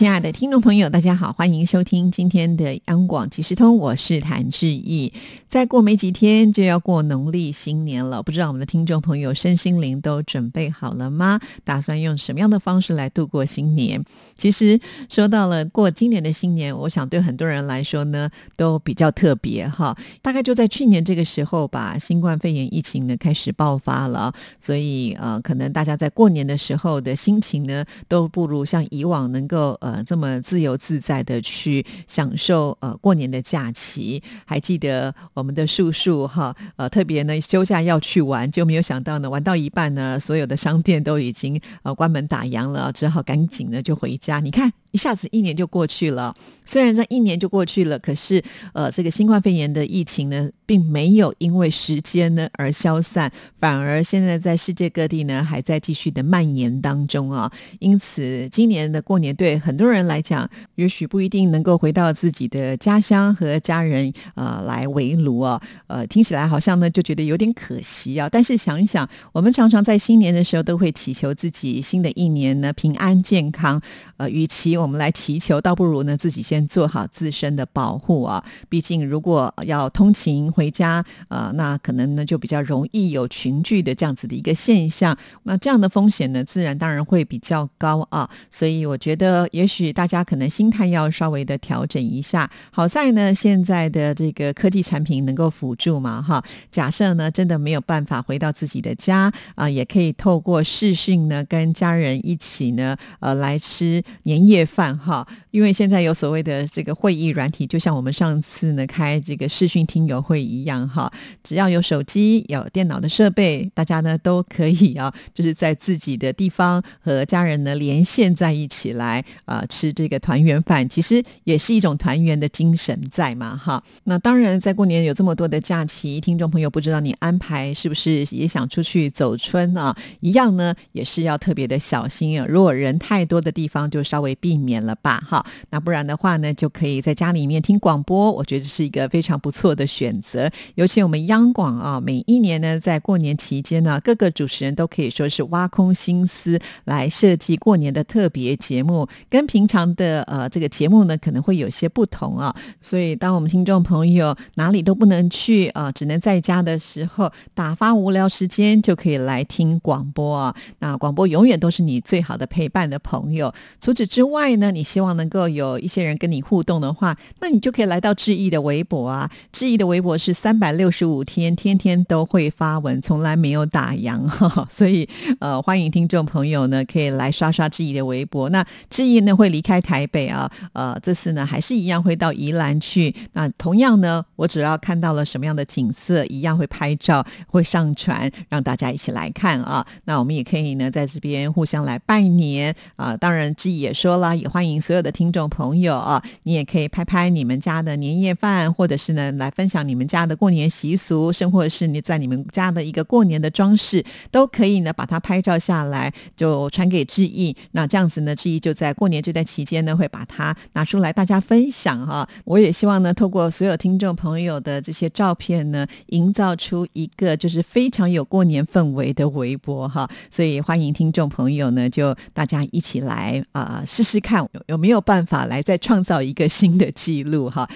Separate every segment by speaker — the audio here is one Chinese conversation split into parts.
Speaker 1: 亲爱的听众朋友，大家好，欢迎收听今天的央广即时通，我是谭志毅。再过没几天就要过农历新年了，不知道我们的听众朋友身心灵都准备好了吗？打算用什么样的方式来度过新年？其实说到了过今年的新年，我想对很多人来说呢，都比较特别哈。大概就在去年这个时候吧，新冠肺炎疫情呢开始爆发了，所以呃，可能大家在过年的时候的心情呢，都不如像以往能够呃。呃，这么自由自在的去享受呃过年的假期，还记得我们的叔叔哈，呃，特别呢休假要去玩，就没有想到呢玩到一半呢，所有的商店都已经呃关门打烊了，只好赶紧呢就回家。你看。一下子一年就过去了，虽然这一年就过去了，可是呃，这个新冠肺炎的疫情呢，并没有因为时间呢而消散，反而现在在世界各地呢还在继续的蔓延当中啊。因此，今年的过年对很多人来讲，也许不一定能够回到自己的家乡和家人呃来围炉啊。呃，听起来好像呢就觉得有点可惜啊。但是想一想，我们常常在新年的时候都会祈求自己新的一年呢平安健康。呃，与其我们来祈求，倒不如呢自己先做好自身的保护啊。毕竟如果要通勤回家，呃，那可能呢就比较容易有群聚的这样子的一个现象。那这样的风险呢，自然当然会比较高啊。所以我觉得，也许大家可能心态要稍微的调整一下。好在呢，现在的这个科技产品能够辅助嘛，哈。假设呢真的没有办法回到自己的家啊，也可以透过视讯呢跟家人一起呢，呃，来吃年夜饭哈。因为现在有所谓的这个会议软体，就像我们上次呢开这个视讯听友会一样哈，只要有手机、有电脑的设备，大家呢都可以啊，就是在自己的地方和家人呢连线在一起来啊吃这个团圆饭，其实也是一种团圆的精神在嘛哈。那当然，在过年有这么多的假期，听众朋友不知道你安排是不是也想出去走春啊？一样呢，也是要特别的小心啊。如果人太多的地方，就稍微避免了吧哈。那不然的话呢，就可以在家里面听广播，我觉得是一个非常不错的选择。尤其我们央广啊，每一年呢，在过年期间呢，各个主持人都可以说是挖空心思来设计过年的特别节目，跟平常的呃这个节目呢，可能会有些不同啊。所以，当我们听众朋友哪里都不能去啊，只能在家的时候，打发无聊时间，就可以来听广播啊。那广播永远都是你最好的陪伴的朋友。除此之外所以呢，你希望能够有一些人跟你互动的话，那你就可以来到志毅的微博啊。志毅的微博是三百六十五天，天天都会发文，从来没有打烊哈。所以呃，欢迎听众朋友呢可以来刷刷志毅的微博。那志毅呢会离开台北啊，呃，这次呢还是一样会到宜兰去。那同样呢，我只要看到了什么样的景色，一样会拍照，会上传，让大家一起来看啊。那我们也可以呢在这边互相来拜年啊。当然，志毅也说了，也欢迎所有的听众朋友啊，你也可以拍拍你们家的年夜饭，或者是呢来分享你们家的过年习俗，甚或是你在你们家的一个过年的装饰，都可以呢把它拍照下来，就传给志毅。那这样子呢，志毅就在过年这段期间呢，会把它拿出来大家分享哈。我也希望呢，透过所有听众朋友的这些照片呢，营造出一个就是非常有过年氛围的微博哈。所以欢迎听众朋友呢，就大家一起来啊试试看有有没有办法来再创造一个新的记录哈。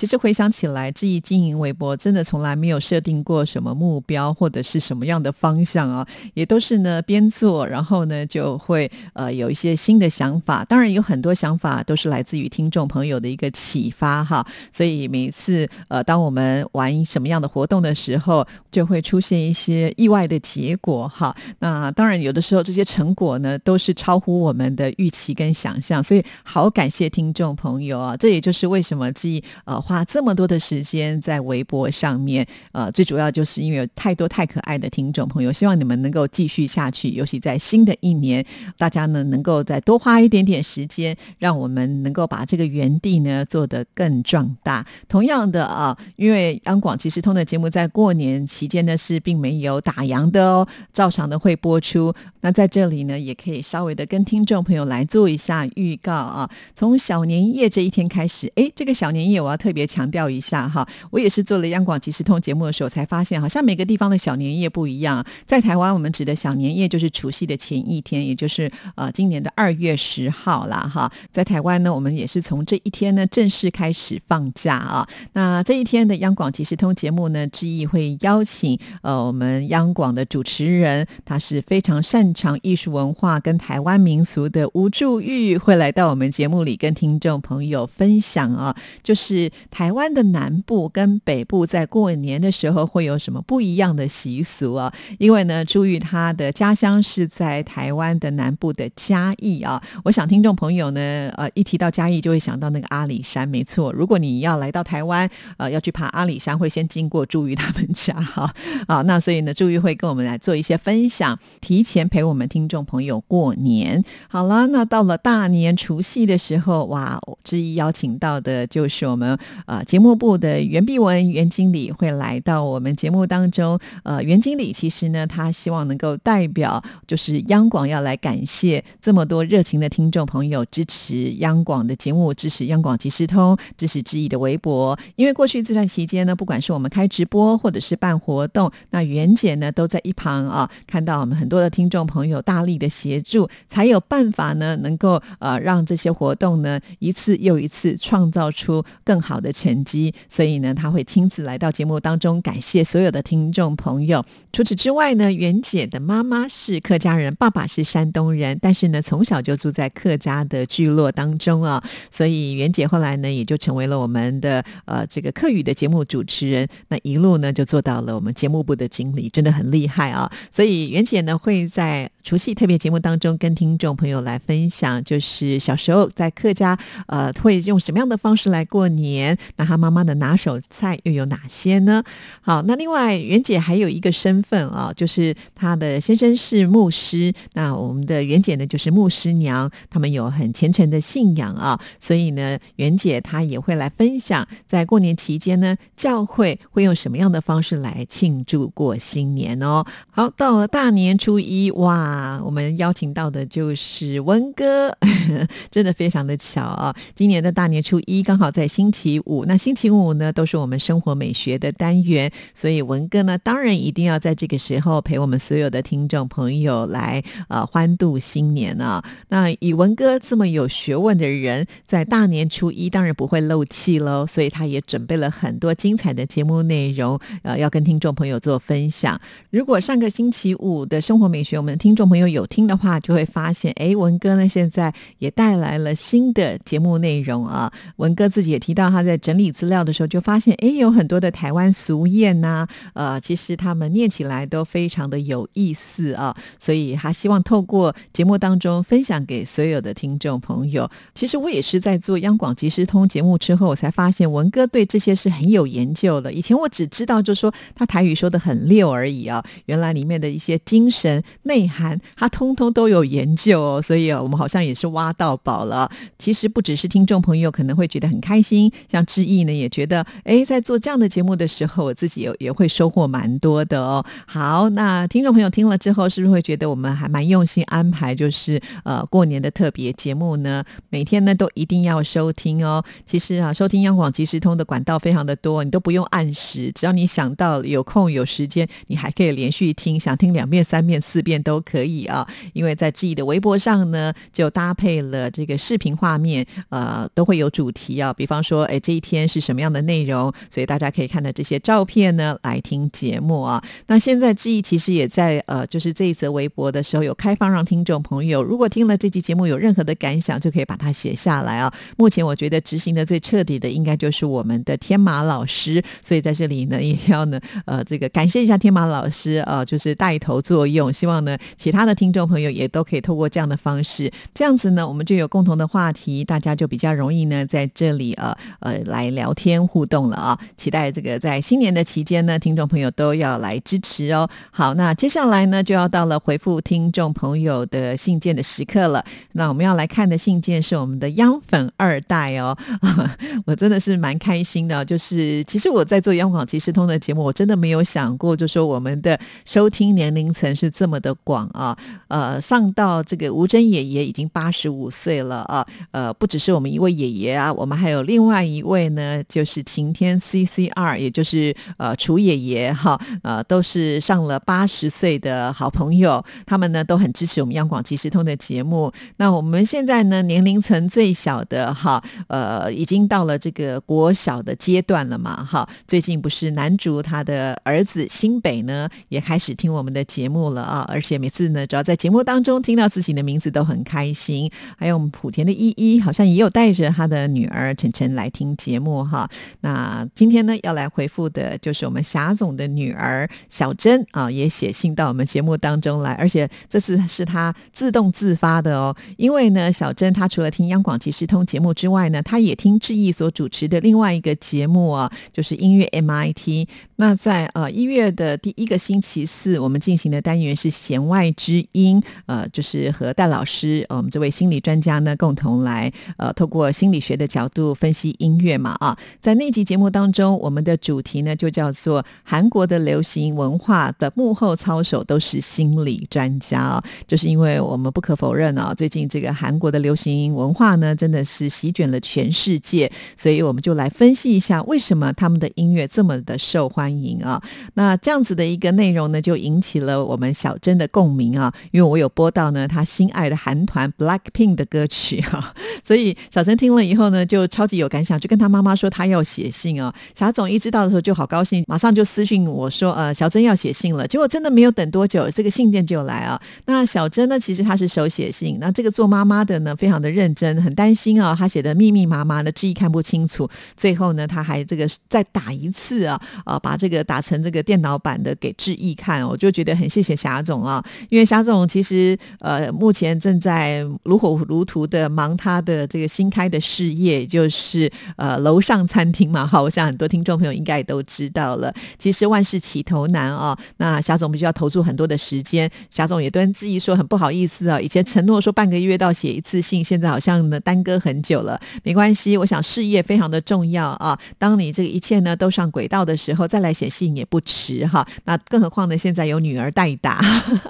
Speaker 1: 其实回想起来，这一经营微博真的从来没有设定过什么目标或者是什么样的方向啊，也都是呢边做，然后呢就会呃有一些新的想法。当然有很多想法都是来自于听众朋友的一个启发哈。所以每次呃当我们玩什么样的活动的时候，就会出现一些意外的结果哈。那当然有的时候这些成果呢都是超乎我们的预期跟想象，所以好感谢听众朋友啊。这也就是为什么这呃。花这么多的时间在微博上面，呃，最主要就是因为有太多太可爱的听众朋友，希望你们能够继续下去，尤其在新的一年，大家呢能够再多花一点点时间，让我们能够把这个园地呢做得更壮大。同样的啊，因为央广即时通的节目在过年期间呢是并没有打烊的哦，照常的会播出。那在这里呢，也可以稍微的跟听众朋友来做一下预告啊。从小年夜这一天开始，哎，这个小年夜我要特别也强调一下哈。我也是做了央广即时通节目的时候，才发现好像每个地方的小年夜不一样。在台湾，我们指的小年夜就是除夕的前一天，也就是呃今年的二月十号啦哈。在台湾呢，我们也是从这一天呢正式开始放假啊。那这一天的央广即时通节目呢，之意会邀请呃我们央广的主持人，他是非常擅长艺术文化跟台湾民俗的吴祝玉会来到我们节目里跟听众朋友分享啊，就是台湾的南部跟北部在过年的时候会有什么不一样的习俗啊？因为呢，祝玉他的家乡是在台湾的南部的嘉义啊。我想听众朋友呢，呃，一提到嘉义就会想到那个阿里山，没错。如果你要来到台湾，呃，要去爬阿里山，会先经过祝玉他们家哈。啊，那所以呢，祝玉会跟我们来做一些分享，提前。陪我们听众朋友过年好了，那到了大年除夕的时候，哇，之一邀请到的就是我们呃节目部的袁碧文袁经理会来到我们节目当中。呃，袁经理其实呢，他希望能够代表就是央广要来感谢这么多热情的听众朋友支持央广的节目，支持央广即时通，支持之意的微博。因为过去这段期间呢，不管是我们开直播或者是办活动，那袁姐呢都在一旁啊，看到我们很多的听众。朋友大力的协助，才有办法呢，能够呃让这些活动呢一次又一次创造出更好的成绩。所以呢，他会亲自来到节目当中，感谢所有的听众朋友。除此之外呢，袁姐的妈妈是客家人，爸爸是山东人，但是呢，从小就住在客家的聚落当中啊。所以袁姐后来呢，也就成为了我们的呃这个客语的节目主持人。那一路呢，就做到了我们节目部的经理，真的很厉害啊。所以袁姐呢，会在除夕特别节目当中，跟听众朋友来分享，就是小时候在客家，呃，会用什么样的方式来过年？那他妈妈的拿手菜又有哪些呢？好，那另外袁姐还有一个身份啊，就是她的先生是牧师，那我们的袁姐呢就是牧师娘，他们有很虔诚的信仰啊，所以呢，袁姐她也会来分享，在过年期间呢，教会会用什么样的方式来庆祝过新年哦。好，到了大年初一，哇！我们邀请到的就是温哥，真的非常的巧啊！今年的大年初一刚好在星期五，那星期五呢都是我们生活美学的单元，所以文哥呢当然一定要在这个时候陪我们所有的听众朋友来呃欢度新年啊！那以文哥这么有学问的人，在大年初一当然不会漏气喽，所以他也准备了很多精彩的节目内容，呃，要跟听众朋友做分享。如果上个星期五的生活美学我们听众朋友有听的话，就会发现，哎，文哥呢现在也带来了新的节目内容啊。文哥自己也提到，他在在整理资料的时候，就发现，哎，有很多的台湾俗谚呐，呃，其实他们念起来都非常的有意思啊。所以他希望透过节目当中分享给所有的听众朋友。其实我也是在做央广即时通节目之后，我才发现文哥对这些是很有研究的。以前我只知道，就说他台语说的很溜而已啊，原来里面的一些精神内。涵，他通通都有研究哦，所以啊，我们好像也是挖到宝了。其实不只是听众朋友可能会觉得很开心，像志毅呢也觉得，哎，在做这样的节目的时候，我自己也也会收获蛮多的哦。好，那听众朋友听了之后，是不是会觉得我们还蛮用心安排，就是呃过年的特别节目呢？每天呢都一定要收听哦。其实啊，收听央广即时通的管道非常的多，你都不用按时，只要你想到有空有时间，你还可以连续听，想听两遍、三遍、四遍都。可以啊，因为在志毅的微博上呢，就搭配了这个视频画面，呃，都会有主题啊。比方说，哎，这一天是什么样的内容，所以大家可以看到这些照片呢，来听节目啊。那现在志毅其实也在呃，就是这一则微博的时候有开放让听众朋友，如果听了这期节目有任何的感想，就可以把它写下来啊。目前我觉得执行的最彻底的，应该就是我们的天马老师，所以在这里呢，也要呢，呃，这个感谢一下天马老师啊，就是带头作用，希望呢。其他的听众朋友也都可以透过这样的方式，这样子呢，我们就有共同的话题，大家就比较容易呢在这里呃呃呃来聊天互动了啊！期待这个在新年的期间呢，听众朋友都要来支持哦。好，那接下来呢就要到了回复听众朋友的信件的时刻了。那我们要来看的信件是我们的央粉二代哦，我真的是蛮开心的。就是其实我在做央广即时通的节目，我真的没有想过，就说我们的收听年龄层是这么的广啊。呃，上到这个吴珍爷爷已经八十五岁了啊。呃，不只是我们一位爷爷啊，我们还有另外一一位呢，就是晴天 CCR，也就是呃楚爷爷哈，呃都是上了八十岁的好朋友，他们呢都很支持我们央广即时通的节目。那我们现在呢年龄层最小的哈，呃已经到了这个国小的阶段了嘛哈。最近不是男主他的儿子新北呢也开始听我们的节目了啊，而且每次呢只要在节目当中听到自己的名字都很开心。还有我们莆田的一。一好像也有带着他的女儿晨晨来听节目哈。那今天呢要来回复的就是我们霞总的女儿小珍啊，也写信到我们节目当中来，而且这次是她自动自发的哦。因为呢，小珍她除了听央广即时通节目之外呢，她也听志毅所主持的另外一个节目啊，就是音乐 MIT。那在呃一月的第一个星期四，我们进行的单元是弦外之音，呃，就是和戴老师，我们这位心理专家呢共同。来，呃，透过心理学的角度分析音乐嘛，啊，在那集节目当中，我们的主题呢就叫做韩国的流行文化的幕后操手都是心理专家啊，就是因为我们不可否认啊，最近这个韩国的流行文化呢真的是席卷了全世界，所以我们就来分析一下为什么他们的音乐这么的受欢迎啊。那这样子的一个内容呢，就引起了我们小珍的共鸣啊，因为我有播到呢他心爱的韩团 Blackpink 的歌曲哈。所以小珍听了以后呢，就超级有感想，就跟他妈妈说他要写信哦。霞总一知道的时候就好高兴，马上就私信我说：“呃，小珍要写信了。”结果真的没有等多久，这个信件就来啊。那小珍呢，其实她是手写信，那这个做妈妈的呢，非常的认真，很担心啊，她写的密密麻麻的，字意看不清楚。最后呢，他还这个再打一次啊，啊，把这个打成这个电脑版的给志毅看。我就觉得很谢谢霞总啊，因为霞总其实呃目前正在如火如荼的忙。他的这个新开的事业就是呃楼上餐厅嘛，哈，我想很多听众朋友应该也都知道了。其实万事起头难啊，那霞总必须要投注很多的时间。霞总也跟志毅说很不好意思啊，以前承诺说半个月到写一次信，现在好像呢耽搁很久了。没关系，我想事业非常的重要啊。当你这个一切呢都上轨道的时候，再来写信也不迟哈。那更何况呢，现在有女儿代打。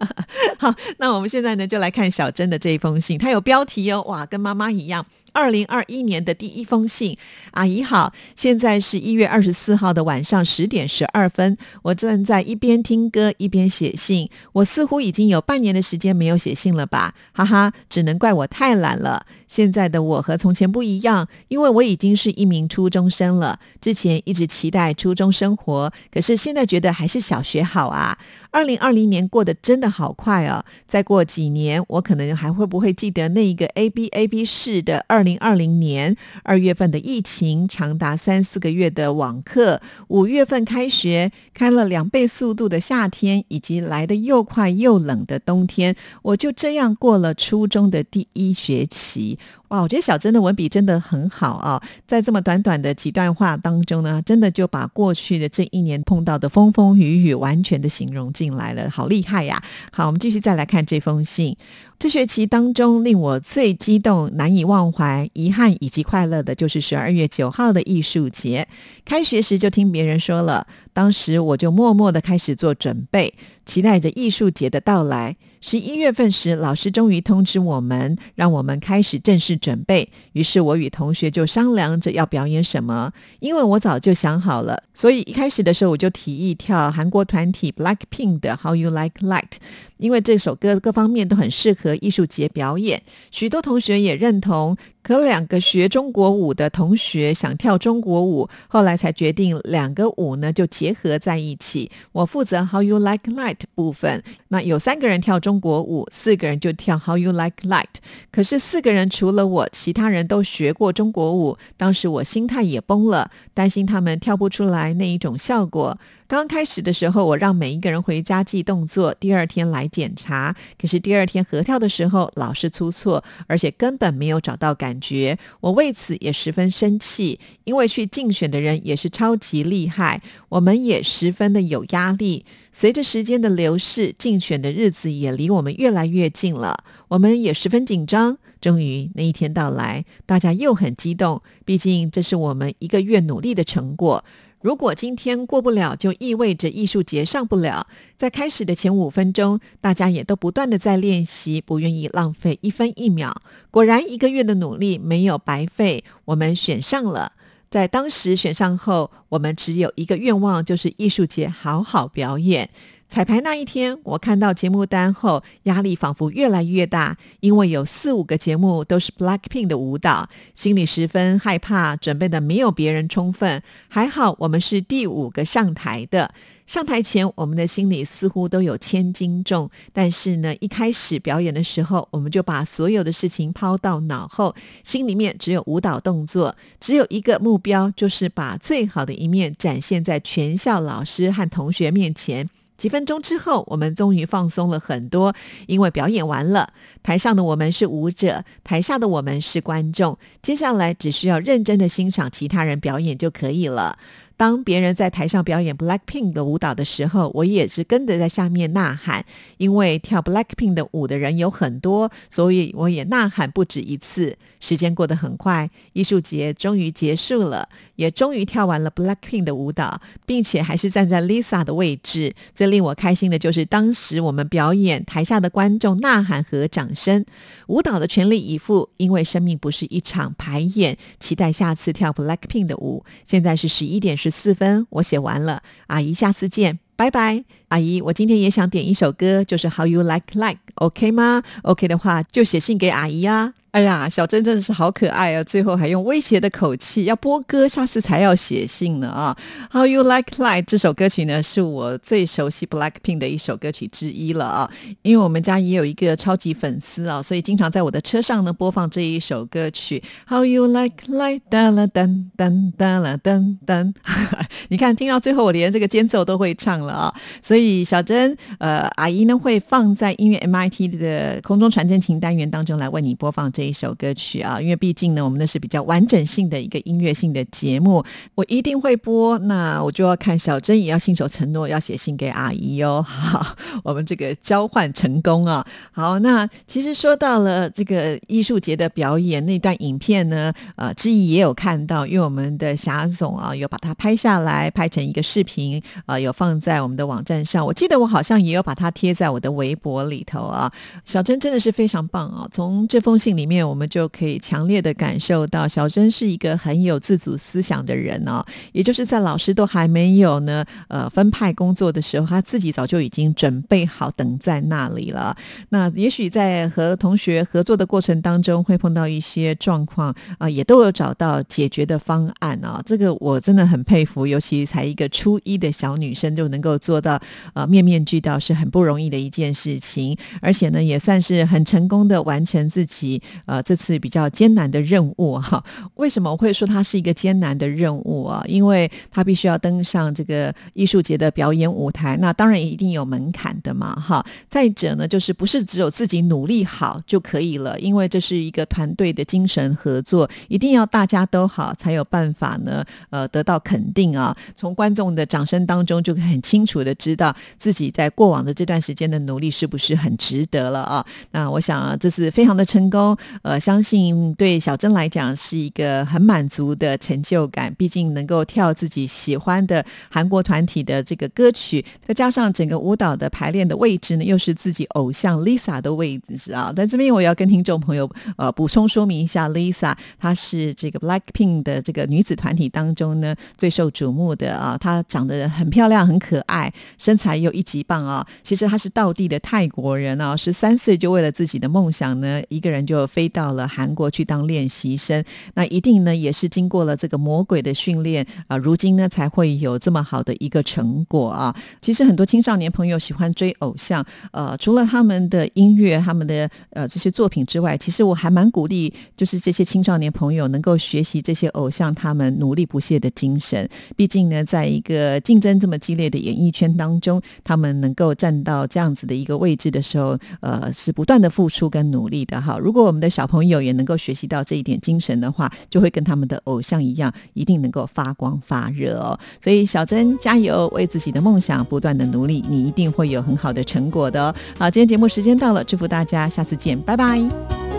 Speaker 1: 好，那我们现在呢就来看小珍的这一封信，它有标题哦，哇，跟妈。妈一样，二零二一年的第一封信，阿姨好，现在是一月二十四号的晚上十点十二分，我正在一边听歌一边写信，我似乎已经有半年的时间没有写信了吧，哈哈，只能怪我太懒了。现在的我和从前不一样，因为我已经是一名初中生了。之前一直期待初中生活，可是现在觉得还是小学好啊。二零二零年过得真的好快啊！再过几年，我可能还会不会记得那一个 A B A B 式的二二零二零年二月份的疫情，长达三四个月的网课，五月份开学，开了两倍速度的夏天，以及来的又快又冷的冬天，我就这样过了初中的第一学期。哇，我觉得小珍的文笔真的很好啊，在这么短短的几段话当中呢，真的就把过去的这一年碰到的风风雨雨完全的形容进来了，好厉害呀！好，我们继续再来看这封信。这学期当中，令我最激动、难以忘怀、遗憾以及快乐的，就是十二月九号的艺术节。开学时就听别人说了，当时我就默默的开始做准备，期待着艺术节的到来。十一月份时，老师终于通知我们，让我们开始正式准备。于是我与同学就商量着要表演什么，因为我早就想好了，所以一开始的时候我就提议跳韩国团体 Blackpink 的 How You Like Light，因为这首歌各方面都很适合。艺术节表演，许多同学也认同。可两个学中国舞的同学想跳中国舞，后来才决定两个舞呢就结合在一起。我负责 How You Like Light 部分，那有三个人跳中国舞，四个人就跳 How You Like Light。可是四个人除了我，其他人都学过中国舞。当时我心态也崩了，担心他们跳不出来那一种效果。刚开始的时候，我让每一个人回家记动作，第二天来检查。可是第二天合跳的时候，老是出错，而且根本没有找到感觉。我为此也十分生气，因为去竞选的人也是超级厉害，我们也十分的有压力。随着时间的流逝，竞选的日子也离我们越来越近了，我们也十分紧张。终于那一天到来，大家又很激动，毕竟这是我们一个月努力的成果。如果今天过不了，就意味着艺术节上不了。在开始的前五分钟，大家也都不断的在练习，不愿意浪费一分一秒。果然，一个月的努力没有白费，我们选上了。在当时选上后，我们只有一个愿望，就是艺术节好好表演。彩排那一天，我看到节目单后，压力仿佛越来越大，因为有四五个节目都是 Blackpink 的舞蹈，心里十分害怕，准备的没有别人充分。还好我们是第五个上台的。上台前，我们的心里似乎都有千斤重，但是呢，一开始表演的时候，我们就把所有的事情抛到脑后，心里面只有舞蹈动作，只有一个目标，就是把最好的一面展现在全校老师和同学面前。几分钟之后，我们终于放松了很多，因为表演完了。台上的我们是舞者，台下的我们是观众。接下来只需要认真的欣赏其他人表演就可以了。当别人在台上表演 Blackpink 的舞蹈的时候，我也是跟着在下面呐喊。因为跳 Blackpink 的舞的人有很多，所以我也呐喊不止一次。时间过得很快，艺术节终于结束了，也终于跳完了 Blackpink 的舞蹈，并且还是站在 Lisa 的位置。最令我开心的就是当时我们表演，台下的观众呐喊和掌声，舞蹈的全力以赴。因为生命不是一场排演，期待下次跳 Blackpink 的舞。现在是十一点十。四分，我写完了。阿姨，下次见，拜拜。阿姨，我今天也想点一首歌，就是 How You Like Like，OK 吗？OK 的话，就写信给阿姨啊。哎呀，小珍真的是好可爱啊！最后还用威胁的口气要播歌，下次才要写信呢啊！How you like Like 这首歌曲呢，是我最熟悉 Blackpink 的一首歌曲之一了啊！因为我们家也有一个超级粉丝啊，所以经常在我的车上呢播放这一首歌曲。How you like light 哒啦噔噔哒啦噔噔，你看听到最后，我连这个间奏都会唱了啊！所以所以小珍呃阿姨呢会放在音乐 MIT 的空中传真情单元当中来为你播放。这一首歌曲啊，因为毕竟呢，我们那是比较完整性的一个音乐性的节目，我一定会播。那我就要看小珍也要信守承诺，要写信给阿姨哦。好，我们这个交换成功啊。好，那其实说到了这个艺术节的表演那段影片呢，呃，志毅也有看到，因为我们的霞总啊有把它拍下来，拍成一个视频啊，有放在我们的网站。我记得我好像也有把它贴在我的微博里头啊。小珍真的是非常棒啊，从这封信里。面我们就可以强烈的感受到，小珍是一个很有自主思想的人哦。也就是在老师都还没有呢，呃，分派工作的时候，他自己早就已经准备好等在那里了。那也许在和同学合作的过程当中，会碰到一些状况啊，也都有找到解决的方案啊。这个我真的很佩服，尤其才一个初一的小女生就能够做到呃面面俱到，是很不容易的一件事情。而且呢，也算是很成功的完成自己。呃，这次比较艰难的任务哈，为什么我会说它是一个艰难的任务啊？因为它必须要登上这个艺术节的表演舞台，那当然也一定有门槛的嘛哈。再者呢，就是不是只有自己努力好就可以了，因为这是一个团队的精神合作，一定要大家都好才有办法呢，呃，得到肯定啊。从观众的掌声当中，就很清楚的知道自己在过往的这段时间的努力是不是很值得了啊。那我想这次非常的成功。呃，相信对小珍来讲是一个很满足的成就感。毕竟能够跳自己喜欢的韩国团体的这个歌曲，再加上整个舞蹈的排练的位置呢，又是自己偶像 Lisa 的位置啊。在这边我要跟听众朋友呃补充说明一下，Lisa 她是这个 Blackpink 的这个女子团体当中呢最受瞩目的啊。她长得很漂亮，很可爱，身才又一级棒啊！其实他是道地的泰国人啊，十三岁就为了自己的梦想呢，一个人就飞到了韩国去当练习生。那一定呢也是经过了这个魔鬼的训练啊，如今呢才会有这么好的一个成果啊。其实很多青少年朋友喜欢追偶像，呃，除了他们的音乐、他们的呃这些作品之外，其实我还蛮鼓励，就是这些青少年朋友能够学习这些偶像他们努力不懈的精神。毕竟呢，在一个竞争这么激烈的演艺圈当，中他们能够站到这样子的一个位置的时候，呃，是不断的付出跟努力的哈。如果我们的小朋友也能够学习到这一点精神的话，就会跟他们的偶像一样，一定能够发光发热哦。所以小珍加油，为自己的梦想不断的努力，你一定会有很好的成果的。好，今天节目时间到了，祝福大家，下次见，拜拜。